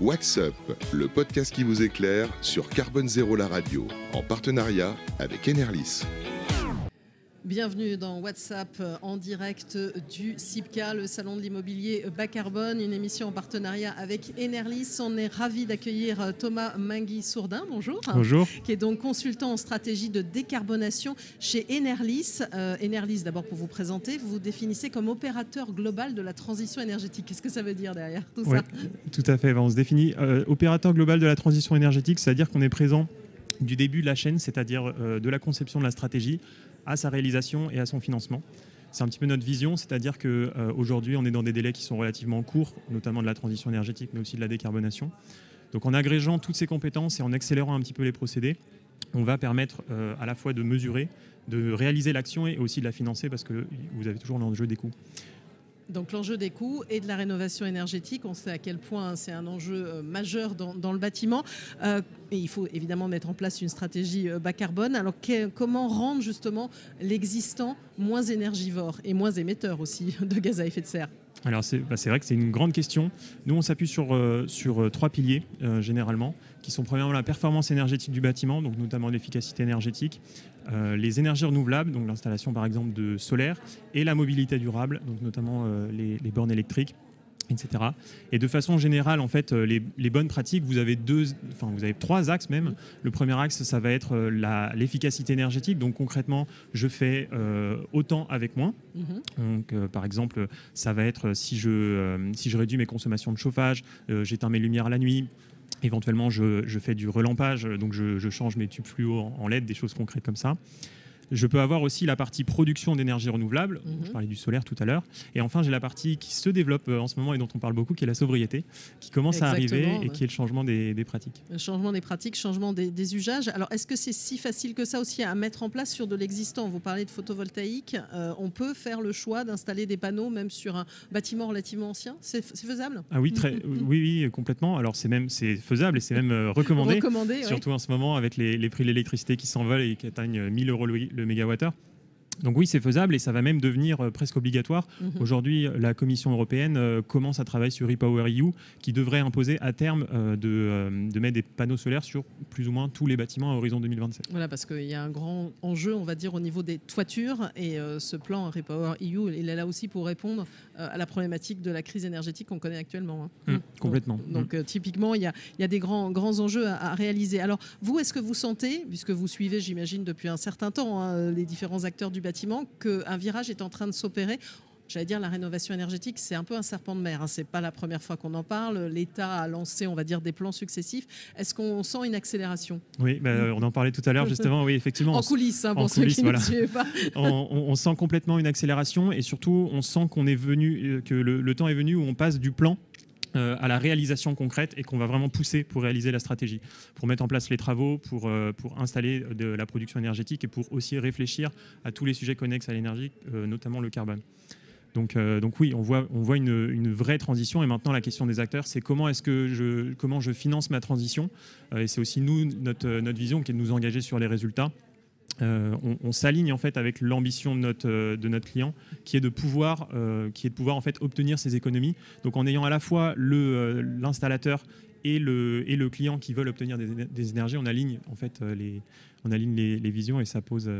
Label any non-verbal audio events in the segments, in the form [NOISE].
Wax Up, le podcast qui vous éclaire sur Carbone Zéro la radio, en partenariat avec Enerlis. Bienvenue dans WhatsApp en direct du CIPCA, le salon de l'immobilier bas carbone, une émission en partenariat avec Enerlis. On est ravi d'accueillir Thomas Mangui-Sourdin, bonjour. Bonjour. Qui est donc consultant en stratégie de décarbonation chez Enerlis. Euh, Enerlis, d'abord pour vous présenter, vous vous définissez comme opérateur global de la transition énergétique. Qu'est-ce que ça veut dire derrière tout Ouais, ça tout à fait. On se définit euh, opérateur global de la transition énergétique, c'est-à-dire qu'on est présent du début de la chaîne, c'est-à-dire euh, de la conception de la stratégie à sa réalisation et à son financement. C'est un petit peu notre vision, c'est-à-dire qu'aujourd'hui, on est dans des délais qui sont relativement courts, notamment de la transition énergétique, mais aussi de la décarbonation. Donc en agrégeant toutes ces compétences et en accélérant un petit peu les procédés, on va permettre euh, à la fois de mesurer, de réaliser l'action et aussi de la financer parce que vous avez toujours l'enjeu des coûts. Donc l'enjeu des coûts et de la rénovation énergétique, on sait à quel point c'est un enjeu euh, majeur dans, le bâtiment. Euh, et il faut évidemment mettre en place une stratégie euh, bas carbone. Alors comment rendre justement l'existant moins énergivore et moins émetteur aussi de gaz à effet de serre? Alors c'est bah, c'est vrai que c'est une grande question. Nous, on s'appuie sur, euh, euh, trois piliers euh, généralement, qui sont premièrement la performance énergétique du bâtiment, donc notamment l'efficacité énergétique, les énergies renouvelables, donc l'installation par exemple de solaire, et la mobilité durable, donc notamment les bornes électriques etc. Et de façon générale, en fait, euh, les, les bonnes pratiques, vous avez deux, enfin, vous avez trois axes même. Le premier axe, ça va être euh, l'efficacité énergétique. Donc concrètement, je fais euh, autant avec moins. Mhm. Donc, euh, par exemple, ça va être si je, euh, si je réduis mes consommations de chauffage, j'éteins mes lumières la nuit. Éventuellement, je, je fais du relampage, donc je, je change mes tubes fluo en, en LED, des choses concrètes comme ça. Je peux avoir aussi la partie production d'énergie renouvelable. Mhm. Je parlais du solaire tout à l'heure. Et enfin, j'ai la partie qui se développe euh, en ce moment et dont on parle beaucoup, qui est la sobriété, qui commence à arriver et qui est le changement des, des pratiques. Le changement des pratiques, changement des, des usages. Alors, est-ce que c'est si facile que ça aussi à mettre en place sur de l'existant? Vous parlez de photovoltaïque. Euh, on peut faire le choix d'installer des panneaux même sur un bâtiment relativement ancien? C'est faisable? Ah oui, très, [LAUGHS] oui, oui, complètement. Alors c'est même c'est faisable et c'est même euh, recommandé. Recommandé. Surtout en ce moment avec les, les prix de l'électricité qui s'envolent et qui atteignent 1000 euros le, mégawattheure. Donc oui, c'est faisable et ça va même devenir euh, presque obligatoire. Mhm. Aujourd'hui, la Commission européenne euh, commence à travailler sur Repower EU qui devrait imposer à terme euh, de, de mettre des panneaux solaires sur plus ou moins tous les bâtiments à horizon 2027. Voilà, parce qu'il y a un grand enjeu, on va dire, au niveau des toitures. Et ce plan Repower EU, il est là aussi pour répondre à la problématique de la crise énergétique qu'on connaît actuellement. hein. Mmh, Donc- complètement. Donc, euh, typiquement, il y a, il y a des grands, grands enjeux à, à réaliser. Alors, vous, est-ce que vous sentez, puisque vous suivez, j'imagine, depuis un certain temps, hein, les différents acteurs du bâtiment, qu'un virage est en train de s'opérer J'allais dire, la rénovation énergétique, c'est un peu un serpent de mer. Hein. C'est pas la première fois qu'on en parle. L'État a lancé, on va dire, des plans successifs. Est-ce qu'on sent une accélération? Oui, bah, on en parlait tout à l'heure justement. Oui, effectivement. En coulisses, hein, en pour ceux coulisses, qui voilà. ne suivent pas. [LAUGHS] on, sent complètement une accélération et surtout on sent qu'on est venu, euh, que le, le temps est venu où on passe du plan euh, à la réalisation concrète et qu'on va vraiment pousser pour réaliser la stratégie, pour mettre en place les travaux, pour, euh, pour installer de la production énergétique et pour aussi réfléchir à tous les sujets connexes à l'énergie, euh, notamment le carbone. Donc, donc oui, on voit, on voit une, une vraie transition. Et maintenant, la question des acteurs, c'est comment est-ce que je, comment je finance ma transition? Et c'est aussi nous notre, notre vision qui est de nous engager sur les résultats. Euh, on, s'aligne en fait avec l'ambition de notre, euh, de notre client, qui est de pouvoir, euh, qui est de pouvoir en fait obtenir ces économies. Donc en ayant à la fois l'installateur et le, et le client qui veulent obtenir des, des énergies, on aligne en fait les, on aligne les, les visions et ça pose,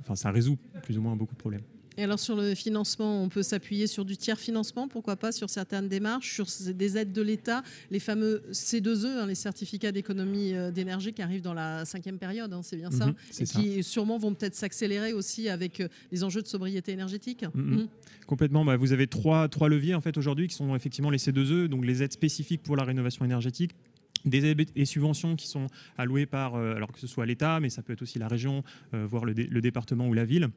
enfin ça résout plus ou moins beaucoup de problèmes. Et alors sur le financement, on peut s'appuyer sur du tiers financement, pourquoi pas sur certaines démarches, sur des aides de l'État, les fameux C2E, hein, les certificats d'économie euh, d'énergie qui arrivent dans la cinquième période, hein, c'est bien ça, Mhm, et ça. qui sûrement vont peut-être s'accélérer aussi avec euh, les enjeux de sobriété énergétique. Mhm. Mhm. Complètement. Bah, vous avez trois, trois leviers en fait aujourd'hui qui sont effectivement les C2E, donc les aides spécifiques pour la rénovation énergétique. Des aides et subventions qui sont allouées par, euh, alors que ce soit l'État, mais ça peut être aussi la région, voire le, dé- le département ou la ville.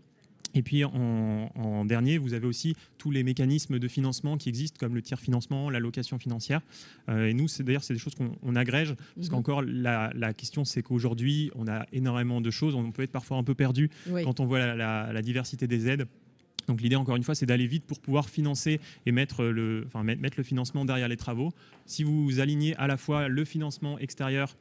Et puis en, en dernier, vous avez aussi tous les mécanismes de financement qui existent, comme le tiers financement, la location financière. Euh, et nous, c'est d'ailleurs c'est des choses qu'on on agrège, parce Mhm. qu'encore la, la question, c'est qu'aujourd'hui, on a énormément de choses, on peut être parfois un peu perdu Oui. quand on voit la, la- la diversité des aides. Donc l'idée, encore une fois, c'est d'aller vite pour pouvoir financer et mettre le, enfin, mettre le financement derrière les travaux. Si vous alignez à la fois le financement extérieur,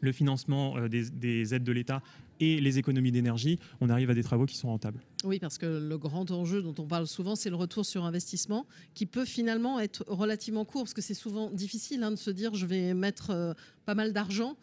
le financement euh, des, des aides de l'État et les économies d'énergie, on arrive à des travaux qui sont rentables. Oui, parce que le grand enjeu dont on parle souvent, c'est le retour sur investissement, qui peut finalement être relativement court, parce que c'est souvent difficile hein, de se dire je vais mettre euh, pas mal d'argent,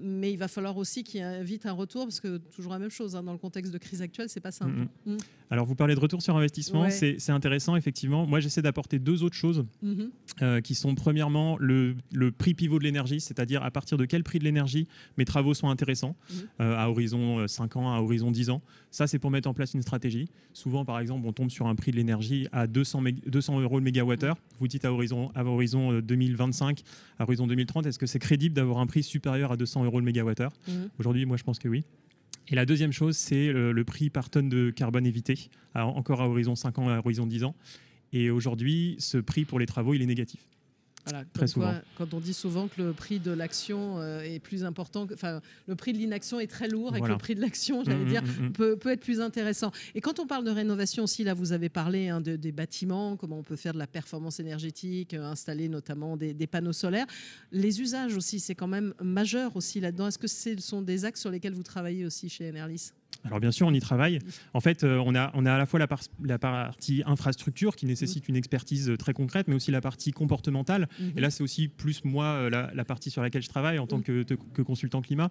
mais il va falloir aussi qu'il y ait vite un retour, parce que toujours la même chose, hein, dans le contexte de crise actuelle, c'est pas simple. Mm. Alors, vous parlez de retour sur investissement, c'est intéressant, effectivement. Moi, j'essaie d'apporter deux autres choses mm-hmm. euh, qui sont, premièrement, le, prix pivot de l'énergie, c'est-à-dire à partir de quel prix de l'énergie mes travaux sont intéressants, mm-hmm. euh, à horizon 5 euh, ans, à horizon 10 ans. Ça, c'est pour mettre en place une stratégie. Souvent, par exemple, on tombe sur un prix de l'énergie à 200, 200 euros le mégawattheure. Vous dites à horizon, à horizon 2025, à horizon 2030, est-ce que c'est crédible d'avoir un prix supérieur à 200 euros le mégawattheure Aujourd'hui, moi, je pense que oui. Et la deuxième chose, c'est le, prix par tonne de carbone évité, encore à horizon 5 ans, à horizon 10 ans. Et aujourd'hui, ce prix pour les travaux, il est négatif. Très souvent. quand on dit souvent que le prix de l'action euh, est plus important, enfin le prix de l'inaction est très lourd et que le prix de l'action, j'allais mmh, dire, mmh, mmh. peut, peut, être plus intéressant. Et quand on parle de rénovation aussi, là vous avez parlé hein, de, des bâtiments, comment on peut faire de la performance énergétique, euh, installer notamment des, des, panneaux solaires. Les usages aussi, c'est quand même majeur aussi là-dedans. Est-ce que ce sont des axes sur lesquels vous travaillez aussi chez Enerlis? Alors bien sûr, on y travaille. En fait, euh, on, a, on a à la fois la, partie infrastructure qui nécessite une expertise très concrète, mais aussi la partie comportementale. Et là, c'est aussi plus moi euh, la, partie sur laquelle je travaille en tant que, que consultant climat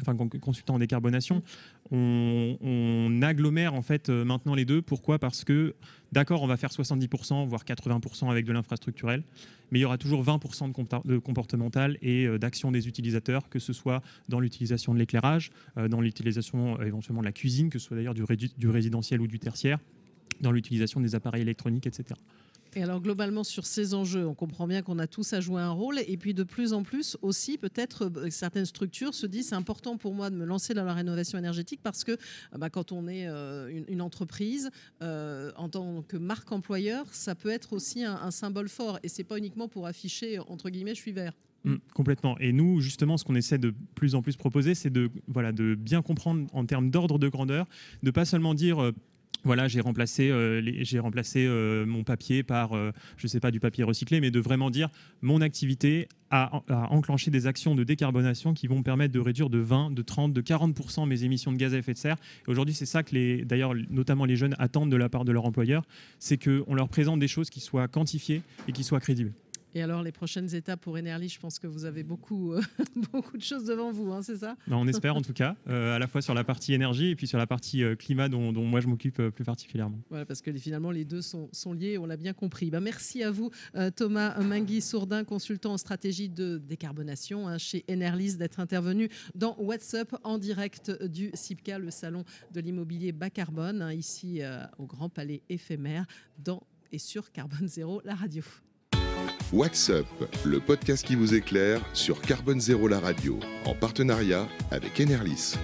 enfin consultant en décarbonation, on, agglomère en fait euh, maintenant les deux. Pourquoi? Parce que d'accord, on va faire 70%, voire 80% avec de l'infrastructurel, mais il y aura toujours 20% de, comportemental et euh, d'action des utilisateurs, que ce soit dans l'utilisation de l'éclairage, euh, dans l'utilisation éventuellement de la cuisine, que ce soit d'ailleurs du, du résidentiel ou du tertiaire, dans l'utilisation des appareils électroniques, etc. Et alors globalement sur ces enjeux, on comprend bien qu'on a tous à jouer un rôle et puis de plus en plus aussi peut-être euh, certaines structures se disent c'est important pour moi de me lancer dans la rénovation énergétique parce que euh, bah, quand on est euh, une, entreprise en tant que marque employeur, ça peut être aussi un, symbole fort et c'est pas uniquement pour afficher entre guillemets je suis vert. Mmh, complètement. Et nous, justement, ce qu'on essaie de plus en plus proposer, c'est de, voilà, de bien comprendre en termes d'ordre de grandeur, de pas seulement dire voilà, j'ai remplacé, euh, remplacé euh, mon papier par, euh, je ne sais pas, du papier recyclé, mais de vraiment dire mon activité a, enclenché des actions de décarbonation qui vont me permettre de réduire de 20, de 30, de 40 mes émissions de gaz à effet de serre. Aujourd'hui, c'est ça que d'ailleurs, notamment les jeunes attendent de la part de leur employeur, c'est qu'on leur présente des choses qui soient quantifiées et qui soient crédibles. Et alors, les prochaines étapes pour Enerly, je pense que vous avez beaucoup, euh, [LAUGHS] beaucoup de choses devant vous, hein, c'est ça? Ben, On espère en tout cas, euh, à la fois sur la partie énergie et puis sur la partie euh, climat dont, moi je m'occupe plus particulièrement. Voilà, parce que finalement, les deux sont, sont liés, on l'a bien compris. Ben, merci à vous, Thomas Mangui-Sourdin, consultant en stratégie de décarbonation hein, chez Enerlis, d'être intervenu dans WhatsApp en direct du CIPCA, le salon de l'immobilier bas carbone, hein, ici au Grand Palais éphémère, dans et sur Carbone Zéro, la radio. What's Up, le podcast qui vous éclaire sur Carbone Zéro la radio, en partenariat avec Enerlis.